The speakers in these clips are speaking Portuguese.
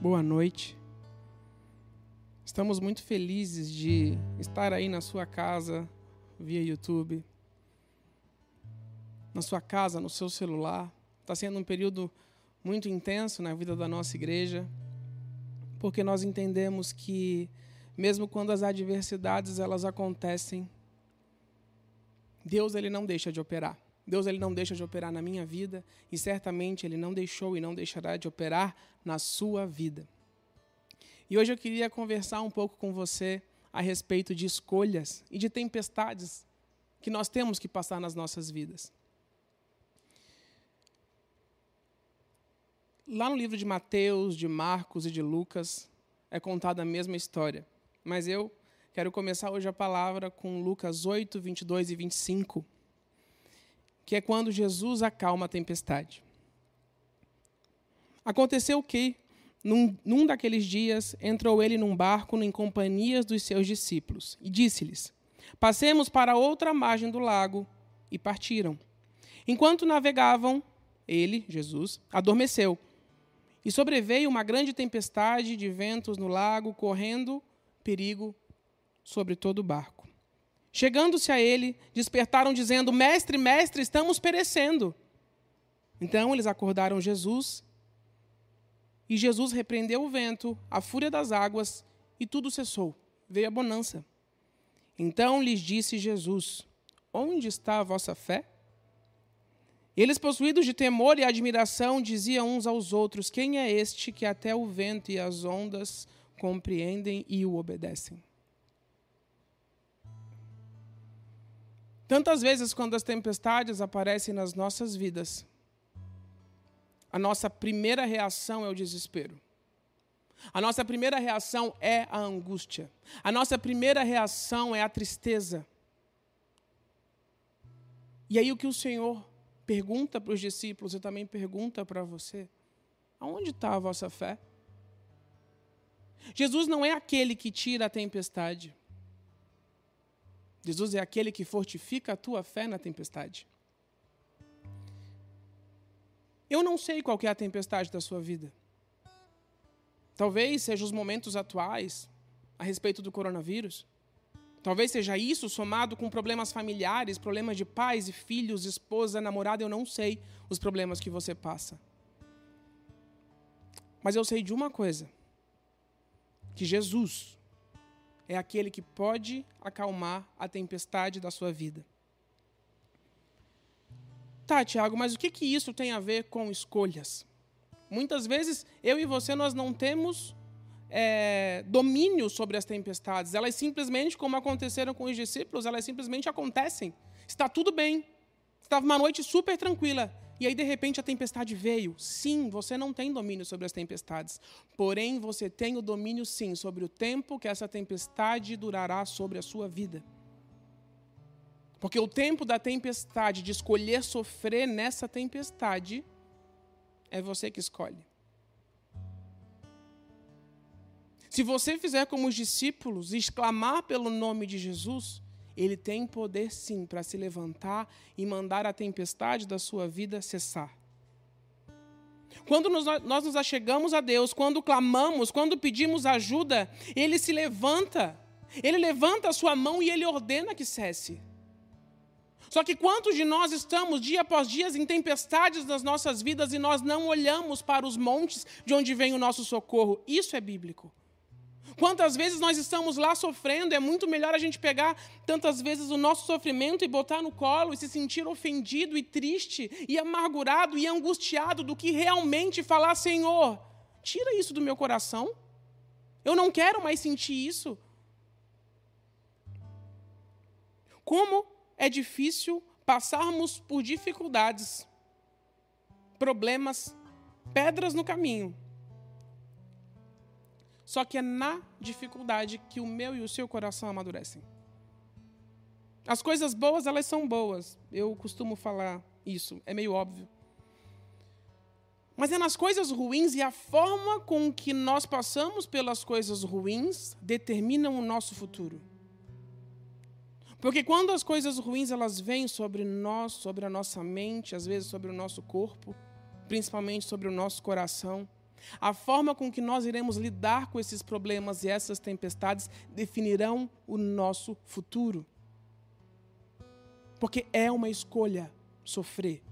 boa noite. Estamos muito felizes de estar aí na sua casa, via YouTube, na sua casa, no seu celular. Está sendo um período muito intenso na vida da nossa igreja, porque nós entendemos que, mesmo quando as adversidades elas acontecem, Deus ele não deixa de operar. Deus ele não deixa de operar na minha vida e certamente ele não deixou e não deixará de operar na sua vida. E hoje eu queria conversar um pouco com você a respeito de escolhas e de tempestades que nós temos que passar nas nossas vidas. Lá no livro de Mateus, de Marcos e de Lucas é contada a mesma história, mas eu quero começar hoje a palavra com Lucas 8, 22 e 25, que é quando Jesus acalma a tempestade. Aconteceu que, num, num daqueles dias, entrou ele num barco em companhia dos seus discípulos e disse-lhes: Passemos para outra margem do lago. E partiram. Enquanto navegavam, ele, Jesus, adormeceu. E sobreveio uma grande tempestade de ventos no lago, correndo perigo sobre todo o barco. Chegando-se a ele, despertaram, dizendo: Mestre, mestre, estamos perecendo. Então eles acordaram Jesus e Jesus repreendeu o vento, a fúria das águas, e tudo cessou. Veio a bonança. Então lhes disse Jesus: Onde está a vossa fé? Eles, possuídos de temor e admiração, diziam uns aos outros: Quem é este que até o vento e as ondas compreendem e o obedecem? Tantas vezes, quando as tempestades aparecem nas nossas vidas, a nossa primeira reação é o desespero. A nossa primeira reação é a angústia. A nossa primeira reação é a tristeza. E aí o que o Senhor pergunta para os discípulos e também pergunta para você: aonde está a vossa fé? Jesus não é aquele que tira a tempestade. Jesus é aquele que fortifica a tua fé na tempestade. Eu não sei qual é a tempestade da sua vida. Talvez sejam os momentos atuais a respeito do coronavírus. Talvez seja isso somado com problemas familiares, problemas de pais e filhos, esposa, namorada, eu não sei os problemas que você passa. Mas eu sei de uma coisa: que Jesus é aquele que pode acalmar a tempestade da sua vida. Tá, Tiago, mas o que, que isso tem a ver com escolhas? Muitas vezes eu e você nós não temos é, domínio sobre as tempestades. Elas simplesmente, como aconteceram com os discípulos, elas simplesmente acontecem. Está tudo bem. Estava uma noite super tranquila. E aí, de repente, a tempestade veio. Sim, você não tem domínio sobre as tempestades. Porém, você tem o domínio, sim, sobre o tempo que essa tempestade durará sobre a sua vida. Porque o tempo da tempestade, de escolher sofrer nessa tempestade, é você que escolhe. Se você fizer como os discípulos, exclamar pelo nome de Jesus, ele tem poder sim para se levantar e mandar a tempestade da sua vida cessar. Quando nós, nos achegamos a Deus, quando clamamos, quando pedimos ajuda, ele se levanta, ele levanta a sua mão e ele ordena que cesse. Só que quantos de nós estamos dia após dia em tempestades nas nossas vidas e nós não olhamos para os montes de onde vem o nosso socorro? Isso é bíblico. Quantas vezes nós estamos lá sofrendo, é muito melhor a gente pegar tantas vezes o nosso sofrimento e botar no colo e se sentir ofendido e triste e amargurado e angustiado do que realmente falar: Senhor, tira isso do meu coração. Eu não quero mais sentir isso. Como é difícil passarmos por dificuldades, problemas, pedras no caminho. Só que é na dificuldade que o meu e o seu coração amadurecem. As coisas boas, elas são boas. Eu costumo falar isso, é meio óbvio. Mas é nas coisas ruins e a forma com que nós passamos pelas coisas ruins determinam o nosso futuro. Porque quando as coisas ruins elas vêm sobre nós, sobre a nossa mente, às vezes sobre o nosso corpo, principalmente sobre o nosso coração, A forma com que nós iremos lidar com esses problemas e essas tempestades definirão o nosso futuro. Porque é uma escolha sofrer.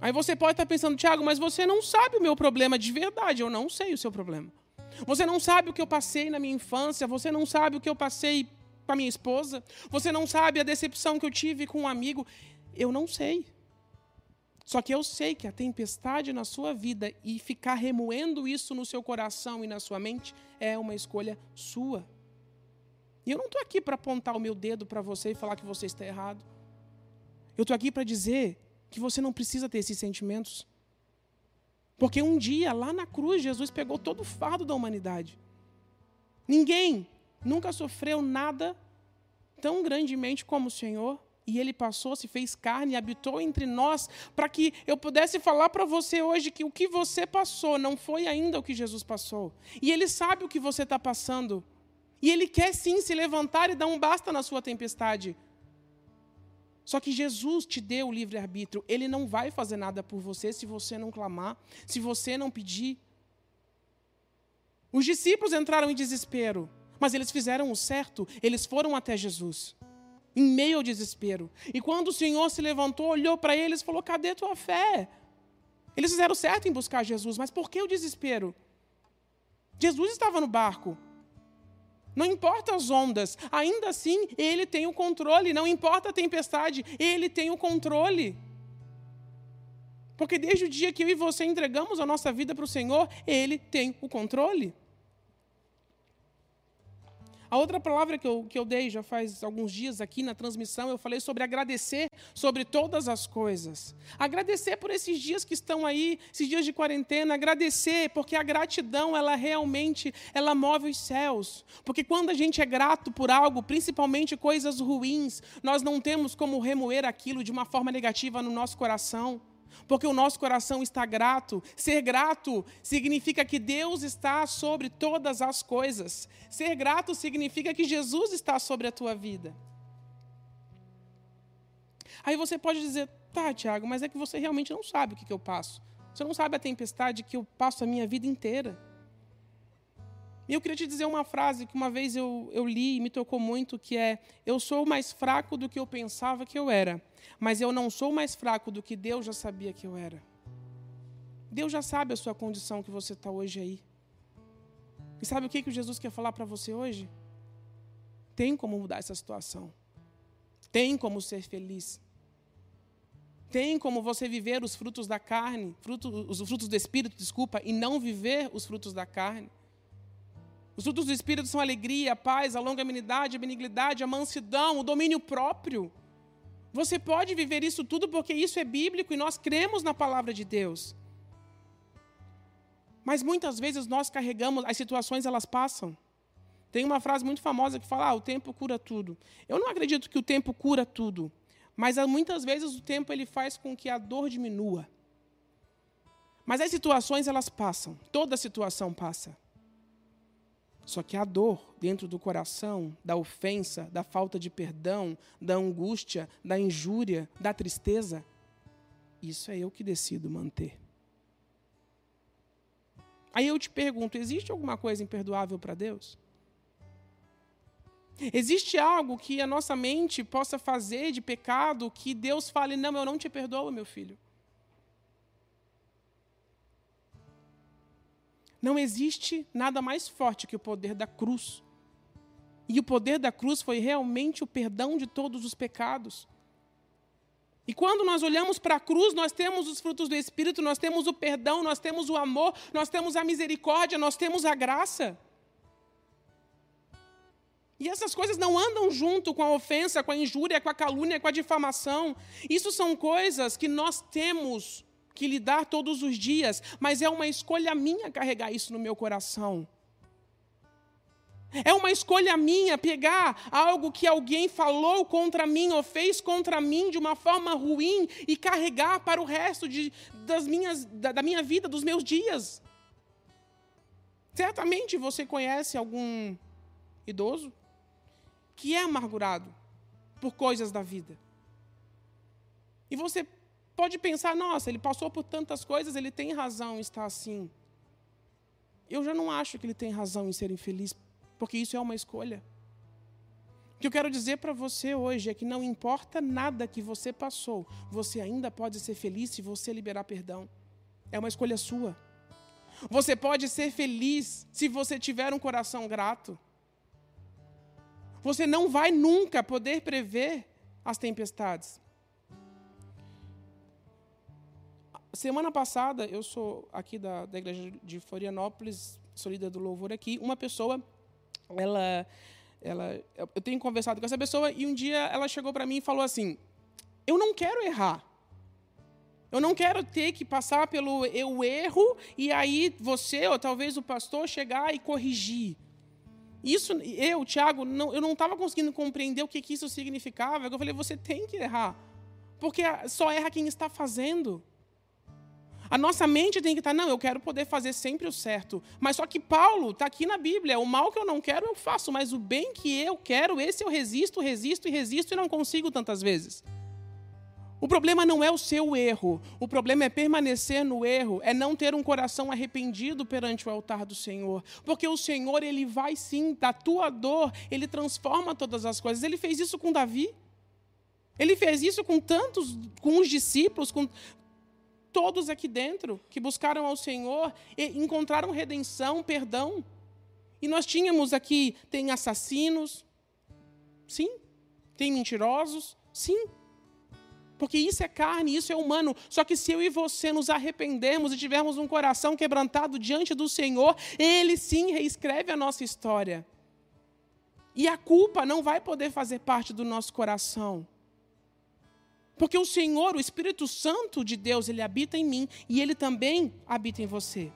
Aí você pode estar pensando, Tiago, mas você não sabe o meu problema de verdade. Eu não sei o seu problema. Você não sabe o que eu passei na minha infância. Você não sabe o que eu passei com a minha esposa. Você não sabe a decepção que eu tive com um amigo. Eu não sei. Só que eu sei que a tempestade na sua vida e ficar remoendo isso no seu coração e na sua mente é uma escolha sua. E eu não estou aqui para apontar o meu dedo para você e falar que você está errado. Eu estou aqui para dizer que você não precisa ter esses sentimentos. Porque um dia, lá na cruz, Jesus pegou todo o fardo da humanidade. Ninguém nunca sofreu nada tão grandemente como o Senhor. E ele passou, se fez carne e habitou entre nós, para que eu pudesse falar para você hoje que o que você passou não foi ainda o que Jesus passou. E ele sabe o que você está passando. E ele quer sim se levantar e dar um basta na sua tempestade. Só que Jesus te deu o livre-arbítrio. Ele não vai fazer nada por você se você não clamar, se você não pedir. Os discípulos entraram em desespero, mas eles fizeram o certo, eles foram até Jesus em meio ao desespero. E quando o Senhor se levantou, olhou para eles e falou: Cadê tua fé? Eles fizeram certo em buscar Jesus, mas por que o desespero? Jesus estava no barco. Não importa as ondas, ainda assim ele tem o controle. Não importa a tempestade, ele tem o controle. Porque desde o dia que eu e você entregamos a nossa vida para o Senhor, ele tem o controle. A outra palavra que eu, que eu dei já faz alguns dias aqui na transmissão, eu falei sobre agradecer sobre todas as coisas. Agradecer por esses dias que estão aí, esses dias de quarentena, agradecer, porque a gratidão, ela realmente, ela move os céus. Porque quando a gente é grato por algo, principalmente coisas ruins, nós não temos como remoer aquilo de uma forma negativa no nosso coração porque o nosso coração está grato. Ser grato significa que Deus está sobre todas as coisas. Ser grato significa que Jesus está sobre a tua vida. Aí você pode dizer, tá, Tiago, mas é que você realmente não sabe o que, que eu passo. Você não sabe a tempestade que eu passo a minha vida inteira. E eu queria te dizer uma frase que uma vez eu, eu li e me tocou muito, que é: Eu sou mais fraco do que eu pensava que eu era, mas eu não sou mais fraco do que Deus já sabia que eu era. Deus já sabe a sua condição que você está hoje aí. E sabe o que, que Jesus quer falar para você hoje? Tem como mudar essa situação. Tem como ser feliz. Tem como você viver os frutos da carne, os frutos do Espírito, desculpa, e não viver os frutos da carne. Os frutos do Espírito são alegria, a paz, a longanimidade, a benignidade, a mansidão, o domínio próprio. Você pode viver isso tudo porque isso é bíblico e nós cremos na palavra de Deus. Mas muitas vezes nós carregamos, as situações elas passam. Tem uma frase muito famosa que fala: ah, o tempo cura tudo. Eu não acredito que o tempo cura tudo, mas muitas vezes o tempo ele faz com que a dor diminua. Mas as situações elas passam, toda situação passa. Só que a dor dentro do coração, da ofensa, da falta de perdão, da angústia, da injúria, da tristeza, isso é eu que decido manter. Aí eu te pergunto: existe alguma coisa imperdoável para Deus? Existe algo que a nossa mente possa fazer de pecado que Deus fale: não, eu não te perdoo, meu filho? Não existe nada mais forte que o poder da cruz. E o poder da cruz foi realmente o perdão de todos os pecados. E quando nós olhamos para a cruz, nós temos os frutos do Espírito, nós temos o perdão, nós temos o amor, nós temos a misericórdia, nós temos a graça. E essas coisas não andam junto com a ofensa, com a injúria, com a calúnia, com a difamação. Isso são coisas que nós temos que lidar todos os dias, mas é uma escolha minha carregar isso no meu coração. É uma escolha minha pegar algo que alguém falou contra mim ou fez contra mim de uma forma ruim e carregar para o resto de, das minhas, da, da minha vida, dos meus dias. Certamente você conhece algum idoso que é amargurado por coisas da vida. E você pode pensar, nossa, ele passou por tantas coisas, ele tem razão em estar assim. eu já não acho que ele tem razão em ser infeliz, porque isso é uma escolha. O que eu quero dizer para você hoje é que não importa nada que você passou, você ainda pode ser feliz se você liberar perdão. É uma escolha sua. Você pode ser feliz se você tiver um coração grato. Você não vai nunca poder prever as tempestades. Semana passada, eu sou aqui da, da igreja de Florianópolis, sou líder do louvor aqui. Uma pessoa, ela, ela, eu tenho conversado com essa pessoa e um dia ela chegou para mim e falou assim: Eu não quero errar. Eu não quero ter que passar pelo eu erro e aí você ou talvez o pastor chegar e corrigir. Isso, eu, Tiago, não, eu não estava conseguindo compreender o que, que isso significava. Eu falei, você tem que errar. Porque só erra quem está fazendo. A nossa mente tem que estar, não, eu quero poder fazer sempre o certo. Mas só que Paulo está aqui na Bíblia, o mal que eu não quero eu faço, mas o bem que eu quero, esse eu resisto, resisto e resisto e não consigo tantas vezes. O problema não é o seu erro, o problema é permanecer no erro, é não ter um coração arrependido perante o altar do Senhor. Porque o Senhor, ele vai sim, da tua dor, ele transforma todas as coisas. Ele fez isso com Davi. Ele fez isso com tantos, com os discípulos, com, todos aqui dentro que buscaram ao Senhor encontraram redenção, perdão. E nós tínhamos aqui, tem assassinos, sim. Tem mentirosos, sim. Porque isso é carne, isso é humano. Só que se eu e você nos arrependermos e tivermos um coração quebrantado diante do Senhor, Ele sim reescreve a nossa história. E a culpa não vai poder fazer parte do nosso coração. Porque o Senhor, o Espírito Santo de Deus, ele habita em mim e ele também habita em você.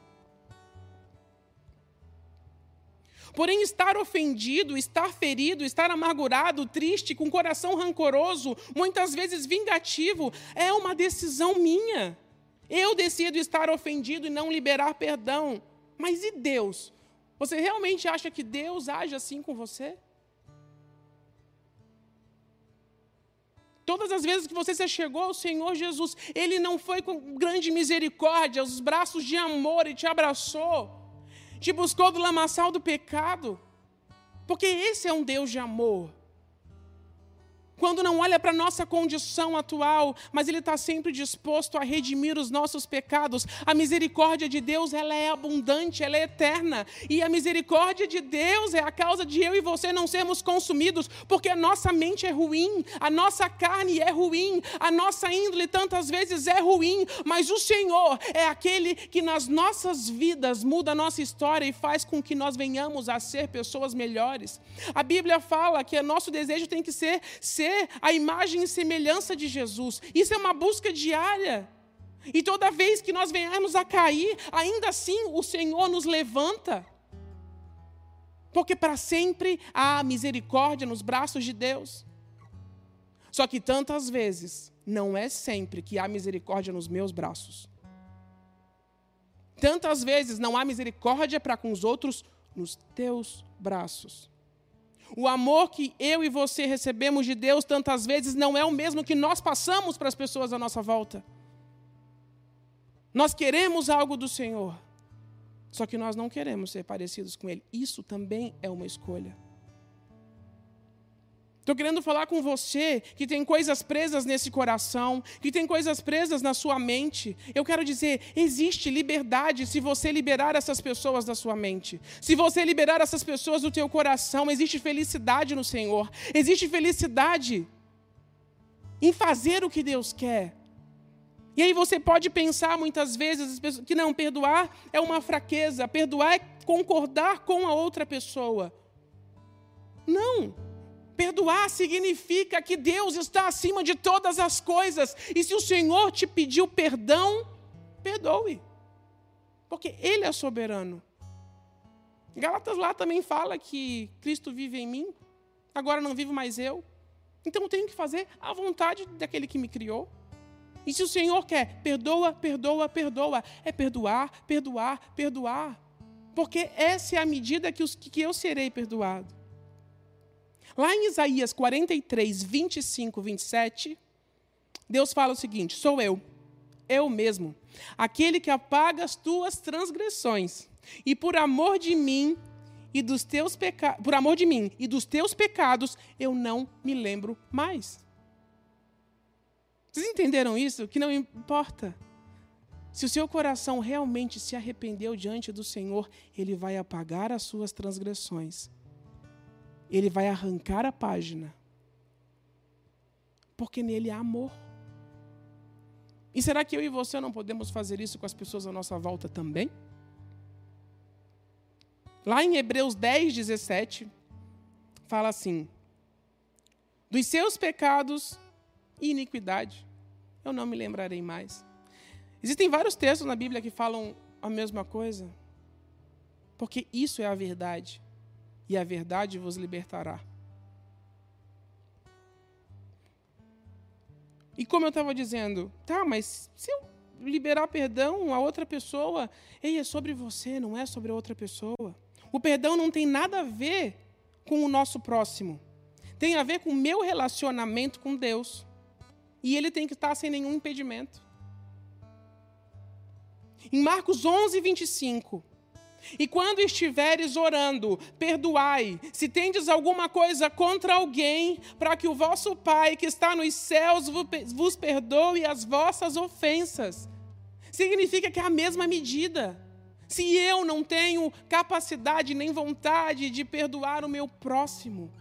Porém, estar ofendido, estar ferido, estar amargurado, triste, com coração rancoroso, muitas vezes vingativo, é uma decisão minha. Eu decido estar ofendido e não liberar perdão. Mas e Deus? Você realmente acha que Deus age assim com você? Todas as vezes que você se chegou ao Senhor Jesus, Ele não foi com grande misericórdia, os braços de amor e te abraçou, te buscou do lamaçal do pecado, porque esse é um Deus de amor quando não olha para a nossa condição atual, mas Ele está sempre disposto a redimir os nossos pecados. A misericórdia de Deus ela é abundante, ela é eterna. E a misericórdia de Deus é a causa de eu e você não sermos consumidos, porque a nossa mente é ruim, a nossa carne é ruim, a nossa índole tantas vezes é ruim, mas o Senhor é aquele que nas nossas vidas muda a nossa história e faz com que nós venhamos a ser pessoas melhores. A Bíblia fala que o nosso desejo tem que ser, ser ser a imagem e semelhança de Jesus. Isso é uma busca diária. E toda vez que nós venhamos a cair, ainda assim o Senhor nos levanta. Porque para sempre há misericórdia nos braços de Deus. Só que tantas vezes, não é sempre que há misericórdia nos meus braços. Tantas vezes não há misericórdia para com os outros nos teus braços. O amor que eu e você recebemos de Deus tantas vezes não é o mesmo que nós passamos para as pessoas à nossa volta. Nós queremos algo do Senhor, só que nós não queremos ser parecidos com Ele. Isso também é uma escolha. Estou querendo falar com você que tem coisas presas nesse coração, que tem coisas presas na sua mente. Eu quero dizer, existe liberdade se você liberar essas pessoas da sua mente. Se você liberar essas pessoas do teu coração, existe felicidade no Senhor. Existe felicidade em fazer o que Deus quer. E aí você pode pensar muitas vezes que não, perdoar é uma fraqueza, perdoar é concordar com a outra pessoa. Não. Perdoar significa que Deus está acima de todas as coisas. E se o Senhor te pediu perdão, perdoe. Porque Ele é soberano. Galatas lá também fala que Cristo vive em mim, agora não vivo mais eu. Então eu tenho que fazer a vontade daquele que me criou. E se o Senhor quer, perdoa, perdoa, perdoa. É perdoar, perdoar, perdoar. Porque essa é a medida que, que eu serei perdoado. Lá em Isaías 43, 25, 27, Deus fala o seguinte: Sou eu, eu mesmo, aquele que apaga as tuas transgressões, e por amor de mim e dos teus pecados, por amor de mim e dos teus pecados, eu não me lembro mais. Vocês entenderam isso? Que não importa. Se o seu coração realmente se arrependeu diante do Senhor, ele vai apagar as suas transgressões. Ele vai arrancar a página. Porque nele há amor. E será que eu e você não podemos fazer isso com as pessoas à nossa volta também? Lá em Hebreus 10, 17, fala assim: Dos seus pecados e iniquidade, eu não me lembrarei mais. Existem vários textos na Bíblia que falam a mesma coisa, porque isso é a verdade, e a verdade vos libertará. E como eu estava dizendo, tá, mas se eu liberar perdão a outra pessoa, ei, é sobre você, não é sobre outra pessoa. O perdão não tem nada a ver com o nosso próximo. Tem a ver com o meu relacionamento com Deus. E ele tem que estar sem nenhum impedimento. Em Marcos 11, 25, e quando estiveres orando, perdoai, se tendes alguma coisa contra alguém, para que o vosso Pai que está nos céus vos perdoe as vossas ofensas. Significa que é a mesma medida. Se eu não tenho capacidade nem vontade de perdoar o meu próximo,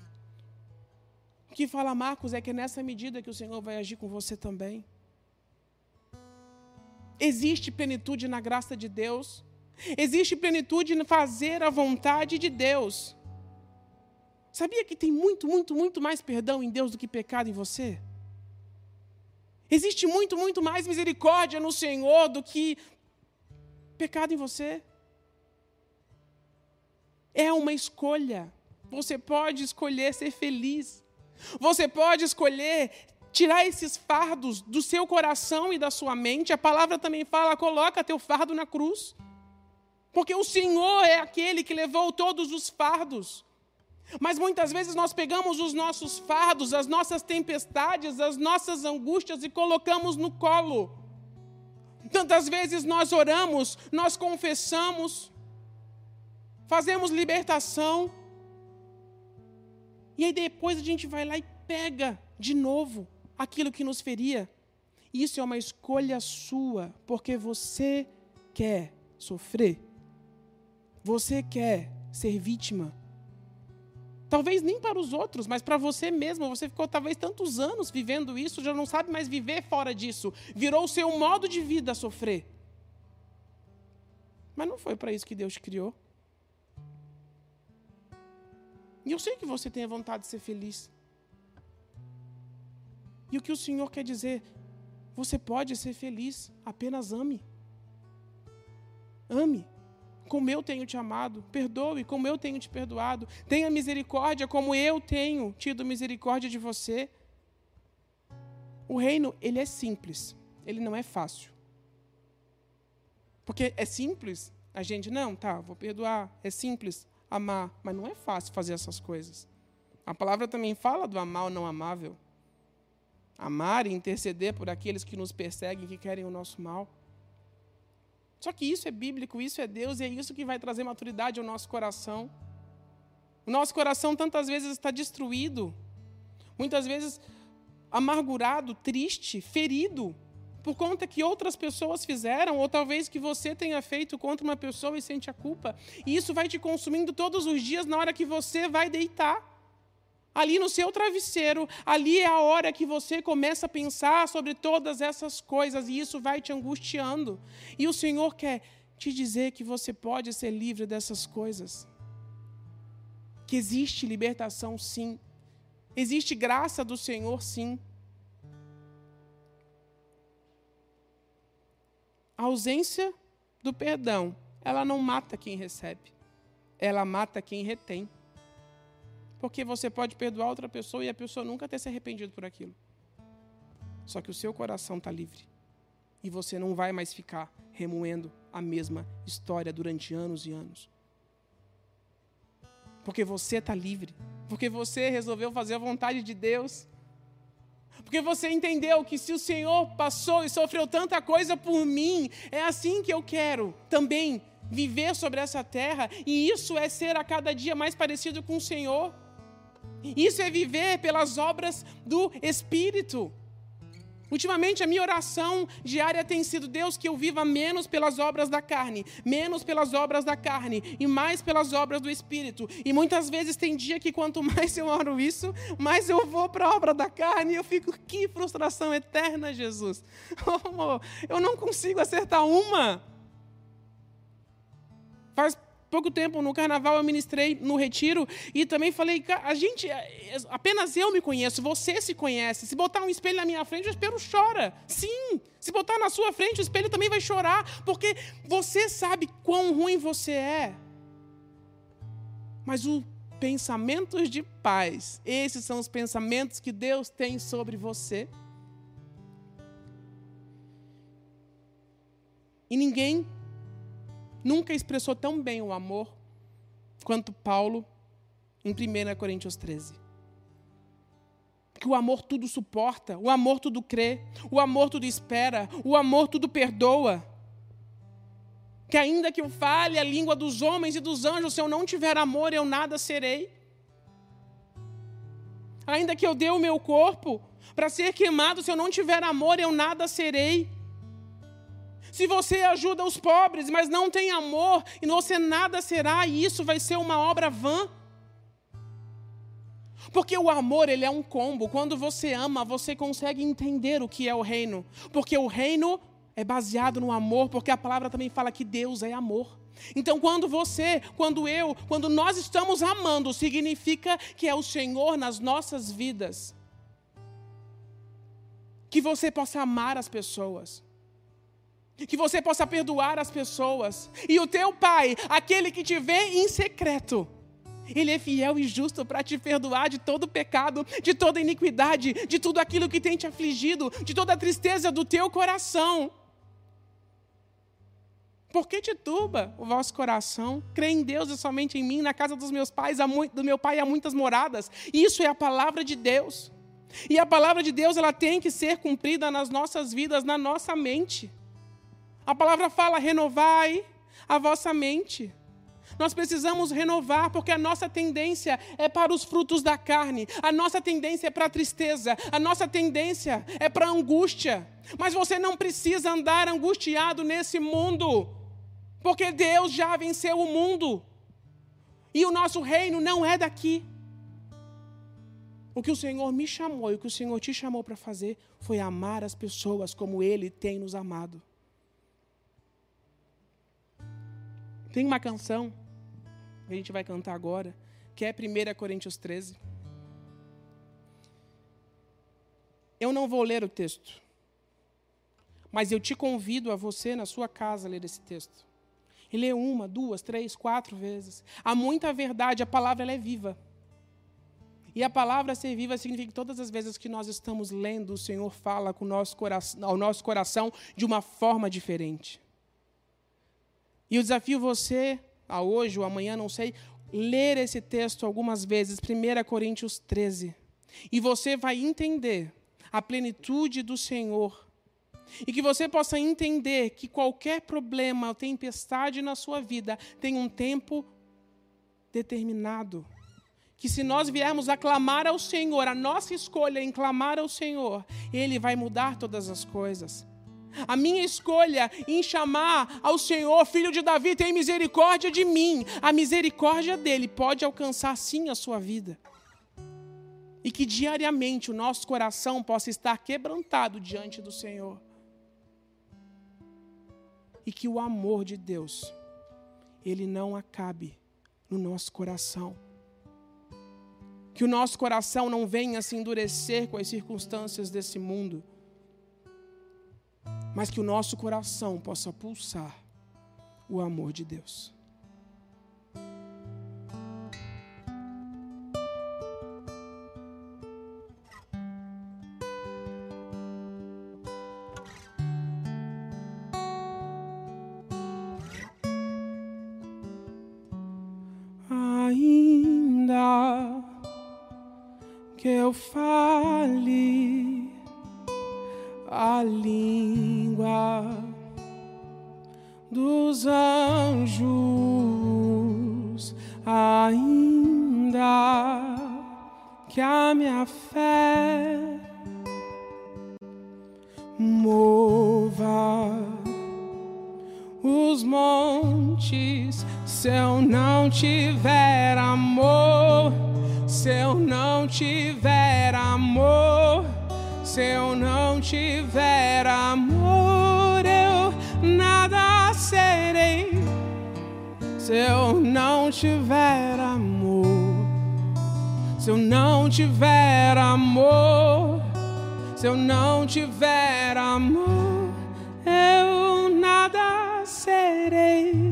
o que fala Marcos é que é nessa medida que o Senhor vai agir com você também. Existe plenitude na graça de Deus. Existe plenitude em fazer a vontade de Deus. Sabia que tem muito, muito, muito mais perdão em Deus do que pecado em você? Existe muito, muito mais misericórdia no Senhor do que pecado em você. É uma escolha. Você pode escolher ser feliz. Você pode escolher tirar esses fardos do seu coração e da sua mente. A palavra também fala: coloca teu fardo na cruz. Porque o Senhor é aquele que levou todos os fardos. Mas muitas vezes nós pegamos os nossos fardos, as nossas tempestades, as nossas angústias e colocamos no colo. Tantas vezes nós oramos, nós confessamos, fazemos libertação, e aí depois a gente vai lá e pega de novo aquilo que nos feria. Isso é uma escolha sua, porque você quer sofrer. Você quer ser vítima. Talvez nem para os outros, mas para você mesmo. Você ficou talvez tantos anos vivendo isso, já não sabe mais viver fora disso. Virou o seu modo de vida sofrer. Mas não foi para isso que Deus te criou. E eu sei que você tem a vontade de ser feliz. E o que o Senhor quer dizer? Você pode ser feliz, apenas ame. Ame. Como eu tenho te amado, perdoe como eu tenho te perdoado. Tenha misericórdia como eu tenho tido misericórdia de você. O reino, ele é simples, ele não é fácil. Porque é simples, a gente, não, tá, vou perdoar. É simples amar, mas não é fácil fazer essas coisas. A palavra também fala do amar não amável. Amar e interceder por aqueles que nos perseguem, que querem o nosso mal. Só que isso é bíblico, isso é Deus e é isso que vai trazer maturidade ao nosso coração. O nosso coração tantas vezes está destruído, muitas vezes amargurado, triste, ferido, por conta que outras pessoas fizeram, ou talvez que você tenha feito contra uma pessoa e sente a culpa. E isso vai te consumindo todos os dias na hora que você vai deitar ali no seu travesseiro, ali é a hora que você começa a pensar sobre todas essas coisas e isso vai te angustiando. E o Senhor quer te dizer que você pode ser livre dessas coisas. Que existe libertação, sim. Existe graça do Senhor, sim. A ausência do perdão, ela não mata quem recebe, ela mata quem retém. Porque você pode perdoar outra pessoa e a pessoa nunca ter se arrependido por aquilo. Só que o seu coração está livre. E você não vai mais ficar remoendo a mesma história durante anos e anos. Porque você está livre. Porque você resolveu fazer a vontade de Deus. Porque você entendeu que se o Senhor passou e sofreu tanta coisa por mim, é assim que eu quero também viver sobre essa terra, e isso é ser a cada dia mais parecido com o Senhor. Isso é viver pelas obras do Espírito. Ultimamente, a minha oração diária tem sido: Deus, que eu viva menos pelas obras da carne, menos pelas obras da carne e mais pelas obras do Espírito. E muitas vezes tem dia que quanto mais eu oro isso, mais eu vou para a obra da carne e eu fico: que frustração eterna, Jesus. Oh, eu não consigo acertar uma. Faz pouco tempo no carnaval eu ministrei no retiro e também falei, a gente, é, apenas eu me conheço, você se conhece. Se botar um espelho na minha frente, o espelho chora. Sim, se botar na sua frente, o espelho também vai chorar, porque você sabe quão ruim você é. Mas os pensamentos de paz, esses são os pensamentos que Deus tem sobre você. E ninguém nunca expressou tão bem o amor quanto Paulo em 1 Coríntios 13. Que o amor tudo suporta, o amor tudo crê, o amor tudo espera, o amor tudo perdoa. Que ainda que eu fale a língua dos homens e dos anjos, se eu não tiver amor, eu nada serei. Ainda que eu dê o meu corpo para ser queimado, se eu não tiver amor, eu nada serei. Se você ajuda os pobres, mas não tem amor, e você nada será, e isso vai ser uma obra vã. Porque o amor, ele é um combo. Quando você ama, você consegue entender o que é o reino. Porque o reino é baseado no amor, porque a palavra também fala que Deus é amor. Então, quando você, quando eu, quando nós estamos amando, significa que é o Senhor nas nossas vidas. Que você possa amar as pessoas que você possa perdoar as pessoas. E o teu pai, aquele que te vê em secreto, ele é fiel e justo para te perdoar de todo pecado, de toda iniquidade, de tudo aquilo que tem te afligido, de toda a tristeza do teu coração. Por que te turba o vosso coração? Crê em Deus e somente em mim. Na casa dos meus pais, do meu pai há muitas moradas. Isso é a palavra de Deus. E a palavra de Deus ela tem que ser cumprida nas nossas vidas, na nossa mente. A palavra fala: renovai a vossa mente. Nós precisamos renovar, porque a nossa tendência é para os frutos da carne, a nossa tendência é para a tristeza, a nossa tendência é para a angústia. Mas você não precisa andar angustiado nesse mundo, porque Deus já venceu o mundo, e o nosso reino não é daqui. O que o Senhor me chamou e o que o Senhor te chamou para fazer foi amar as pessoas como Ele tem nos amado. Tem uma canção que a gente vai cantar agora, que é 1 Coríntios 13. Eu não vou ler o texto, mas eu te convido a você, na sua casa, ler esse texto. E ler uma, duas, três, quatro vezes. Há muita verdade, a palavra ela é viva. E a palavra ser viva significa que todas as vezes que nós estamos lendo, o Senhor fala com o nosso coração, ao nosso coração de uma forma diferente. E eu desafio você, a hoje ou amanhã, não sei, ler esse texto algumas vezes, 1 Coríntios 13. E você vai entender a plenitude do Senhor. E que você possa entender que qualquer problema ou tempestade na sua vida tem um tempo determinado. Que se nós viermos a clamar ao Senhor, a nossa escolha em clamar ao Senhor, Ele vai mudar todas as coisas. A minha escolha em chamar ao Senhor, filho de Davi, tem misericórdia de mim. A misericórdia dele pode alcançar sim a sua vida. E que diariamente o nosso coração possa estar quebrantado diante do Senhor. E que o amor de Deus, ele não acabe no nosso coração. Que o nosso coração não venha se endurecer com as circunstâncias desse mundo mas que o nosso coração possa pulsar o amor de Deus. diz: Se eu não tiver amor, se eu não tiver amor, se eu não tiver amor, eu nada serei. Se eu não tiver amor, se eu não tiver amor, se eu não tiver amor, eu nada serei.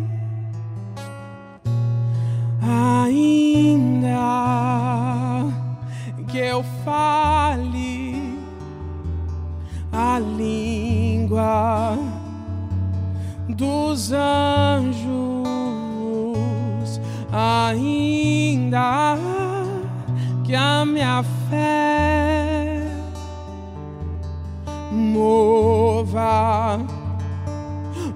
eu fale a língua dos anjos, ainda que a minha fé mova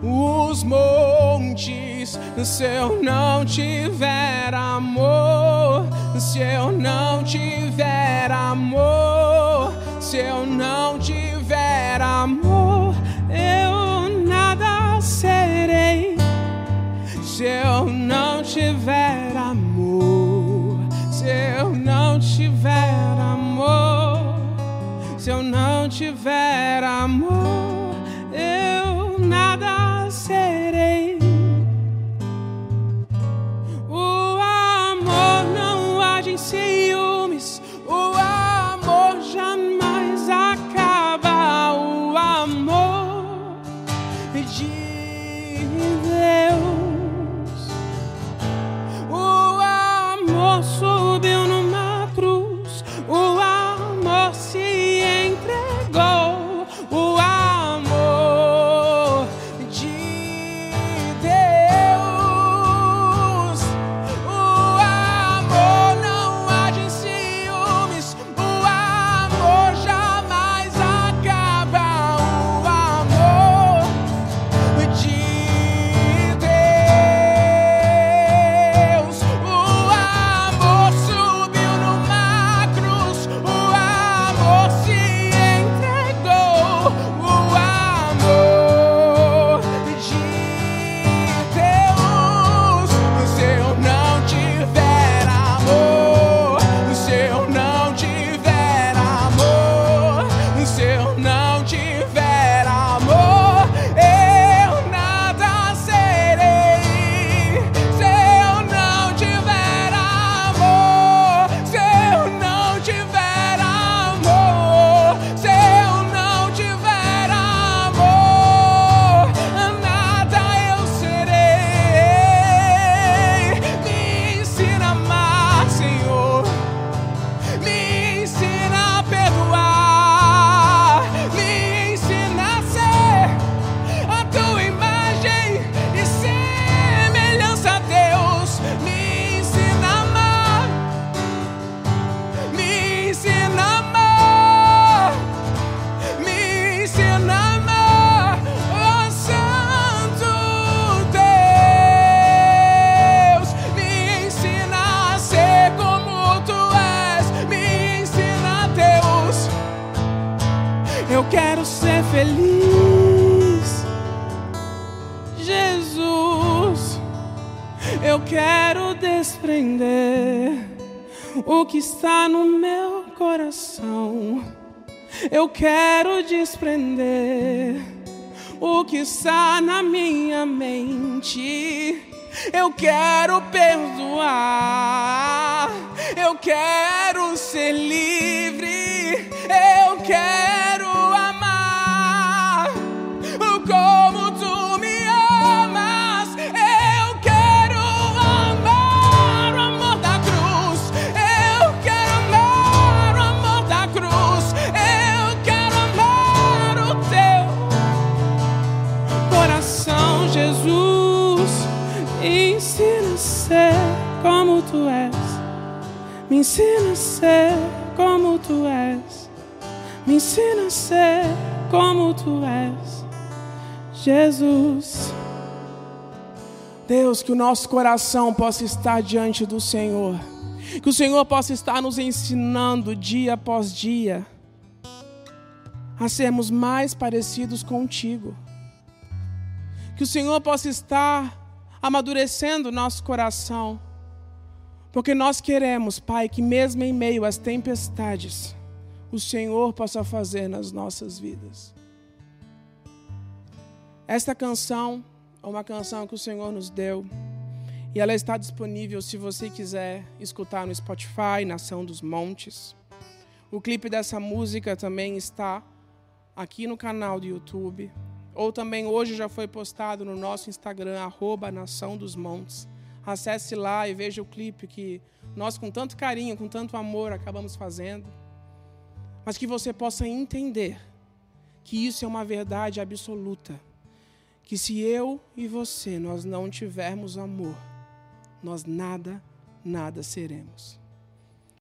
os montes, se eu não tiver amor se eu não tiver amor, se eu não tiver amor, eu nada serei. Se eu não tiver amor, se eu não tiver amor, se eu não tiver amor. quero desprender o que está na minha mente. Eu quero perdoar, eu quero ser livre, eu quero. Me ensina a ser como tu és. Me ensina a ser como tu és. Jesus. Deus, que o nosso coração possa estar diante do Senhor. Que o Senhor possa estar nos ensinando dia após dia a sermos mais parecidos contigo. Que o Senhor possa estar amadurecendo nosso coração porque nós queremos, Pai, que mesmo em meio às tempestades, o Senhor possa fazer nas nossas vidas. Esta canção é uma canção que o Senhor nos deu e ela está disponível se você quiser escutar no Spotify, Nação dos Montes. O clipe dessa música também está aqui no canal do YouTube, ou também hoje já foi postado no nosso Instagram, arroba Nação dos Montes. Acesse lá e veja o clipe que nós, com tanto carinho, com tanto amor, acabamos fazendo. Mas que você possa entender que isso é uma verdade absoluta. Que se eu e você nós não tivermos amor, nós nada, nada seremos.